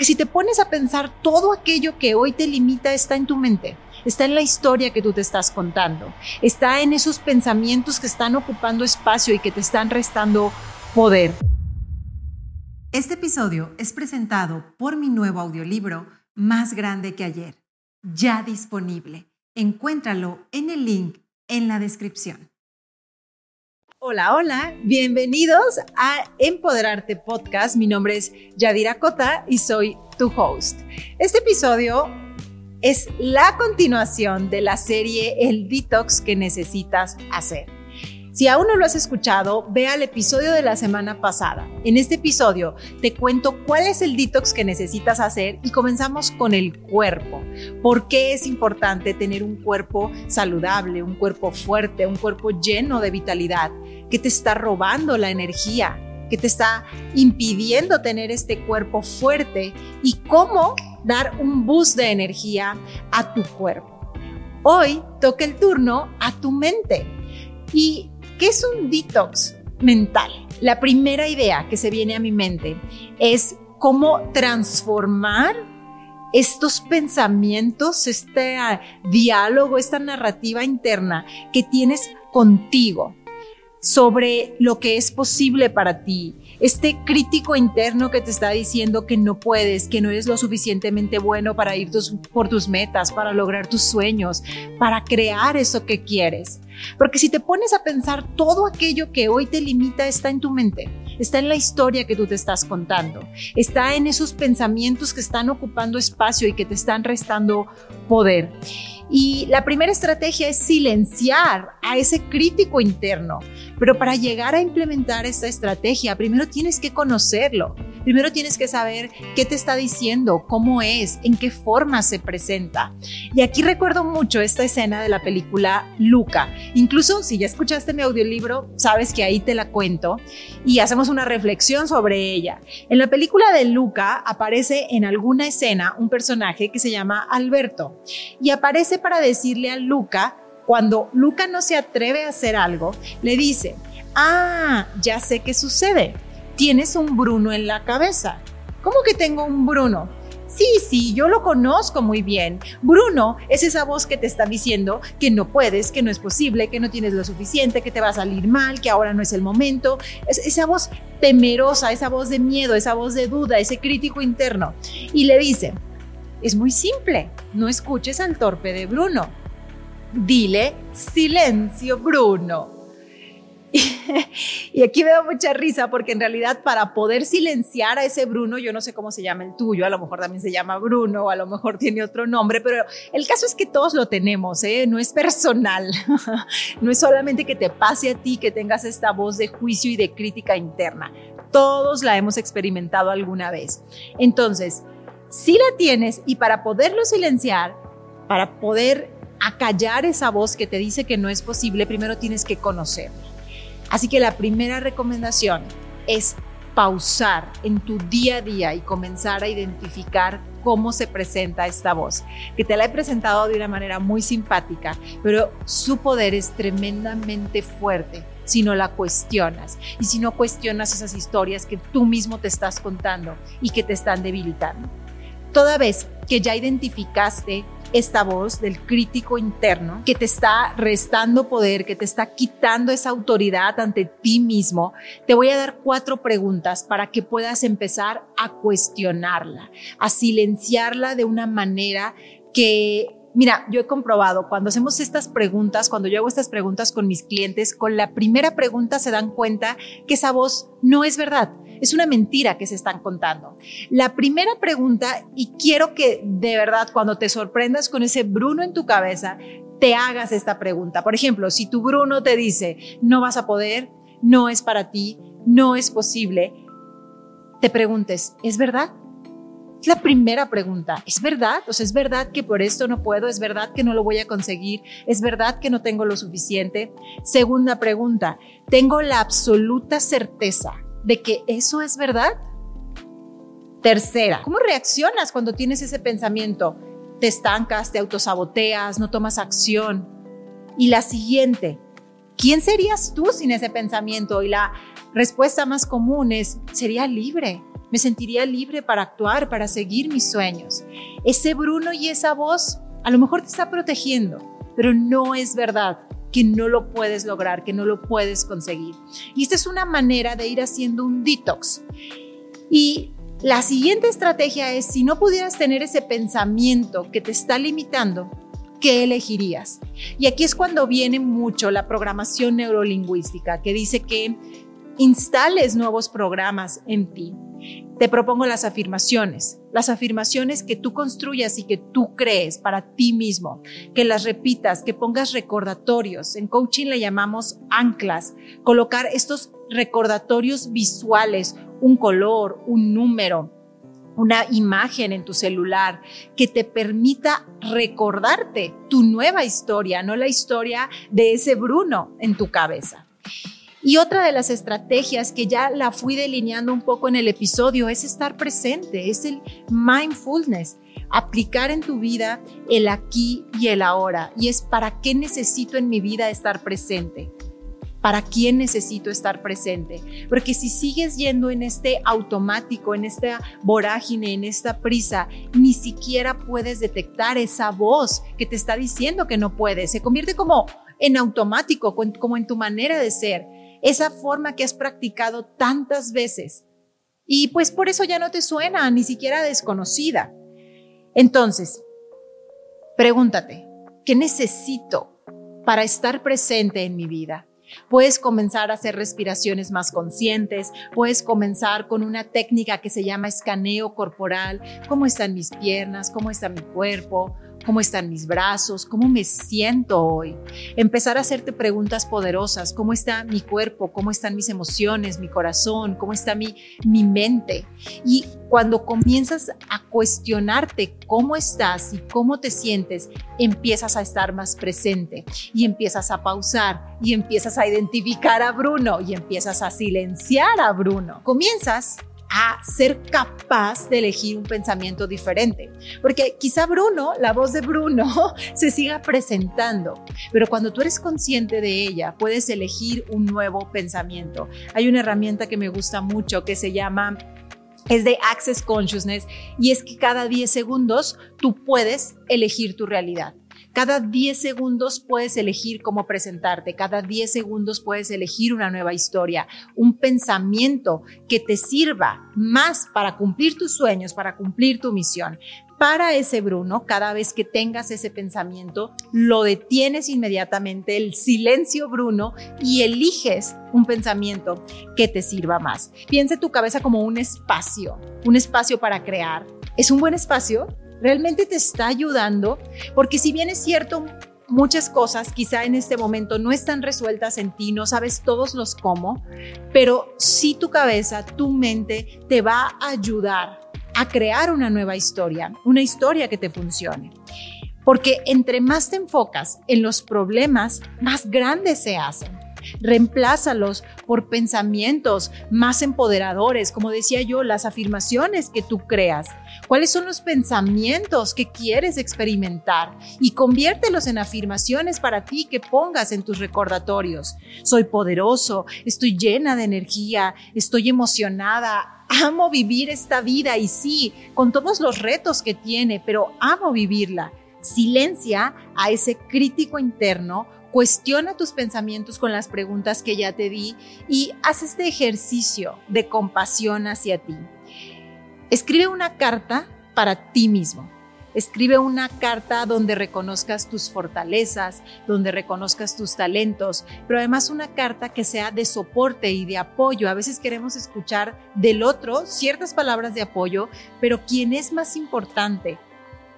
Porque si te pones a pensar, todo aquello que hoy te limita está en tu mente, está en la historia que tú te estás contando, está en esos pensamientos que están ocupando espacio y que te están restando poder. Este episodio es presentado por mi nuevo audiolibro, Más Grande que ayer, ya disponible. Encuéntralo en el link en la descripción. Hola, hola, bienvenidos a Empoderarte Podcast. Mi nombre es Yadira Cota y soy tu host. Este episodio es la continuación de la serie El Detox que necesitas hacer. Si aún no lo has escuchado, ve al episodio de la semana pasada. En este episodio te cuento cuál es el detox que necesitas hacer y comenzamos con el cuerpo. ¿Por qué es importante tener un cuerpo saludable, un cuerpo fuerte, un cuerpo lleno de vitalidad? que te está robando la energía? que te está impidiendo tener este cuerpo fuerte? ¿Y cómo dar un boost de energía a tu cuerpo? Hoy toca el turno a tu mente. ¿Y ¿Qué es un detox mental? La primera idea que se viene a mi mente es cómo transformar estos pensamientos, este ah, diálogo, esta narrativa interna que tienes contigo sobre lo que es posible para ti, este crítico interno que te está diciendo que no puedes, que no eres lo suficientemente bueno para ir por tus metas, para lograr tus sueños, para crear eso que quieres. Porque si te pones a pensar, todo aquello que hoy te limita está en tu mente, está en la historia que tú te estás contando, está en esos pensamientos que están ocupando espacio y que te están restando poder. Y la primera estrategia es silenciar a ese crítico interno. Pero para llegar a implementar esta estrategia, primero tienes que conocerlo. Primero tienes que saber qué te está diciendo, cómo es, en qué forma se presenta. Y aquí recuerdo mucho esta escena de la película Luca. Incluso si ya escuchaste mi audiolibro, sabes que ahí te la cuento y hacemos una reflexión sobre ella. En la película de Luca aparece en alguna escena un personaje que se llama Alberto y aparece para decirle a Luca, cuando Luca no se atreve a hacer algo, le dice, ah, ya sé qué sucede, tienes un Bruno en la cabeza. ¿Cómo que tengo un Bruno? Sí, sí, yo lo conozco muy bien. Bruno es esa voz que te está diciendo que no puedes, que no es posible, que no tienes lo suficiente, que te va a salir mal, que ahora no es el momento. Es esa voz temerosa, esa voz de miedo, esa voz de duda, ese crítico interno. Y le dice, es muy simple, no escuches al torpe de Bruno. Dile, silencio Bruno. Y aquí da mucha risa porque en realidad para poder silenciar a ese Bruno, yo no sé cómo se llama el tuyo, a lo mejor también se llama Bruno, o a lo mejor tiene otro nombre, pero el caso es que todos lo tenemos, ¿eh? no es personal, no es solamente que te pase a ti que tengas esta voz de juicio y de crítica interna, todos la hemos experimentado alguna vez. Entonces, si la tienes y para poderlo silenciar, para poder acallar esa voz que te dice que no es posible, primero tienes que conocerla. Así que la primera recomendación es pausar en tu día a día y comenzar a identificar cómo se presenta esta voz, que te la he presentado de una manera muy simpática, pero su poder es tremendamente fuerte si no la cuestionas y si no cuestionas esas historias que tú mismo te estás contando y que te están debilitando. Toda vez que ya identificaste esta voz del crítico interno que te está restando poder, que te está quitando esa autoridad ante ti mismo, te voy a dar cuatro preguntas para que puedas empezar a cuestionarla, a silenciarla de una manera que Mira, yo he comprobado cuando hacemos estas preguntas, cuando yo hago estas preguntas con mis clientes, con la primera pregunta se dan cuenta que esa voz no es verdad, es una mentira que se están contando. La primera pregunta, y quiero que de verdad cuando te sorprendas con ese Bruno en tu cabeza, te hagas esta pregunta. Por ejemplo, si tu Bruno te dice, no vas a poder, no es para ti, no es posible, te preguntes, ¿es verdad? Es la primera pregunta. ¿Es verdad? O sea, ¿es verdad que por esto no puedo? ¿Es verdad que no lo voy a conseguir? ¿Es verdad que no tengo lo suficiente? Segunda pregunta. ¿Tengo la absoluta certeza de que eso es verdad? Tercera, ¿cómo reaccionas cuando tienes ese pensamiento? Te estancas, te autosaboteas, no tomas acción. Y la siguiente, ¿quién serías tú sin ese pensamiento? Y la respuesta más común es, sería libre, me sentiría libre para actuar, para seguir mis sueños. Ese Bruno y esa voz a lo mejor te está protegiendo, pero no es verdad que no lo puedes lograr, que no lo puedes conseguir. Y esta es una manera de ir haciendo un detox. Y la siguiente estrategia es, si no pudieras tener ese pensamiento que te está limitando, ¿qué elegirías? Y aquí es cuando viene mucho la programación neurolingüística, que dice que instales nuevos programas en ti. Te propongo las afirmaciones, las afirmaciones que tú construyas y que tú crees para ti mismo, que las repitas, que pongas recordatorios. En coaching le llamamos anclas, colocar estos recordatorios visuales, un color, un número, una imagen en tu celular que te permita recordarte tu nueva historia, no la historia de ese Bruno en tu cabeza. Y otra de las estrategias que ya la fui delineando un poco en el episodio es estar presente, es el mindfulness, aplicar en tu vida el aquí y el ahora. Y es para qué necesito en mi vida estar presente. ¿Para quién necesito estar presente? Porque si sigues yendo en este automático, en esta vorágine, en esta prisa, ni siquiera puedes detectar esa voz que te está diciendo que no puedes. Se convierte como en automático, como en tu manera de ser esa forma que has practicado tantas veces. Y pues por eso ya no te suena ni siquiera desconocida. Entonces, pregúntate, ¿qué necesito para estar presente en mi vida? Puedes comenzar a hacer respiraciones más conscientes, puedes comenzar con una técnica que se llama escaneo corporal, cómo están mis piernas, cómo está mi cuerpo, cómo están mis brazos, cómo me siento hoy. Empezar a hacerte preguntas poderosas, cómo está mi cuerpo, cómo están mis emociones, mi corazón, cómo está mi, mi mente. Y cuando comienzas a cuestionarte cómo estás y cómo te sientes, empiezas a estar más presente y empiezas a pausar y empiezas a identificar a Bruno y empiezas a silenciar a Bruno. Comienzas a ser capaz de elegir un pensamiento diferente. Porque quizá Bruno, la voz de Bruno, se siga presentando, pero cuando tú eres consciente de ella, puedes elegir un nuevo pensamiento. Hay una herramienta que me gusta mucho que se llama es de Access Consciousness y es que cada 10 segundos tú puedes elegir tu realidad. Cada 10 segundos puedes elegir cómo presentarte, cada 10 segundos puedes elegir una nueva historia, un pensamiento que te sirva más para cumplir tus sueños, para cumplir tu misión. Para ese Bruno, cada vez que tengas ese pensamiento, lo detienes inmediatamente, el silencio Bruno, y eliges un pensamiento que te sirva más. Piensa tu cabeza como un espacio, un espacio para crear. ¿Es un buen espacio? Realmente te está ayudando, porque si bien es cierto, muchas cosas quizá en este momento no están resueltas en ti, no sabes todos los cómo, pero sí tu cabeza, tu mente te va a ayudar a crear una nueva historia, una historia que te funcione. Porque entre más te enfocas en los problemas, más grandes se hacen. Reemplázalos por pensamientos más empoderadores, como decía yo, las afirmaciones que tú creas. ¿Cuáles son los pensamientos que quieres experimentar? Y conviértelos en afirmaciones para ti que pongas en tus recordatorios. Soy poderoso, estoy llena de energía, estoy emocionada, amo vivir esta vida y sí, con todos los retos que tiene, pero amo vivirla. Silencia a ese crítico interno Cuestiona tus pensamientos con las preguntas que ya te di y haz este ejercicio de compasión hacia ti. Escribe una carta para ti mismo. Escribe una carta donde reconozcas tus fortalezas, donde reconozcas tus talentos, pero además una carta que sea de soporte y de apoyo. A veces queremos escuchar del otro ciertas palabras de apoyo, pero quien es más importante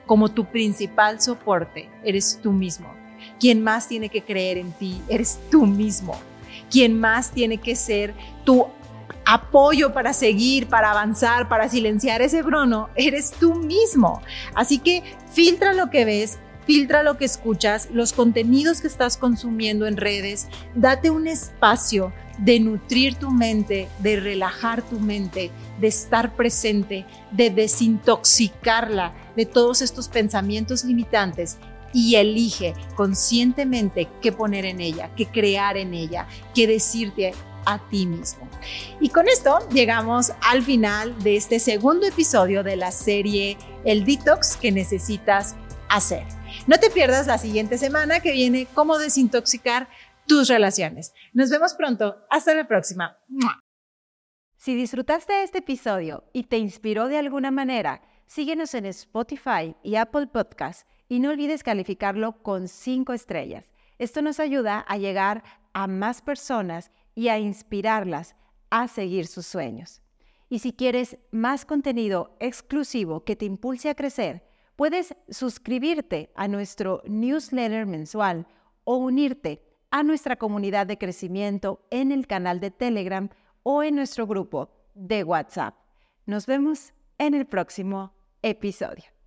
como tu principal soporte eres tú mismo. Quien más tiene que creer en ti eres tú mismo. Quien más tiene que ser tu apoyo para seguir, para avanzar, para silenciar ese brono, eres tú mismo. Así que filtra lo que ves, filtra lo que escuchas, los contenidos que estás consumiendo en redes, date un espacio de nutrir tu mente, de relajar tu mente, de estar presente, de desintoxicarla de todos estos pensamientos limitantes y elige conscientemente qué poner en ella, qué crear en ella, qué decirte a ti mismo. Y con esto llegamos al final de este segundo episodio de la serie El Detox que necesitas hacer. No te pierdas la siguiente semana que viene cómo desintoxicar tus relaciones. Nos vemos pronto. Hasta la próxima. Si disfrutaste este episodio y te inspiró de alguna manera, síguenos en Spotify y Apple Podcasts y no olvides calificarlo con 5 estrellas. Esto nos ayuda a llegar a más personas y a inspirarlas a seguir sus sueños. Y si quieres más contenido exclusivo que te impulse a crecer, puedes suscribirte a nuestro newsletter mensual o unirte a nuestra comunidad de crecimiento en el canal de Telegram o en nuestro grupo de WhatsApp. Nos vemos en el próximo episodio.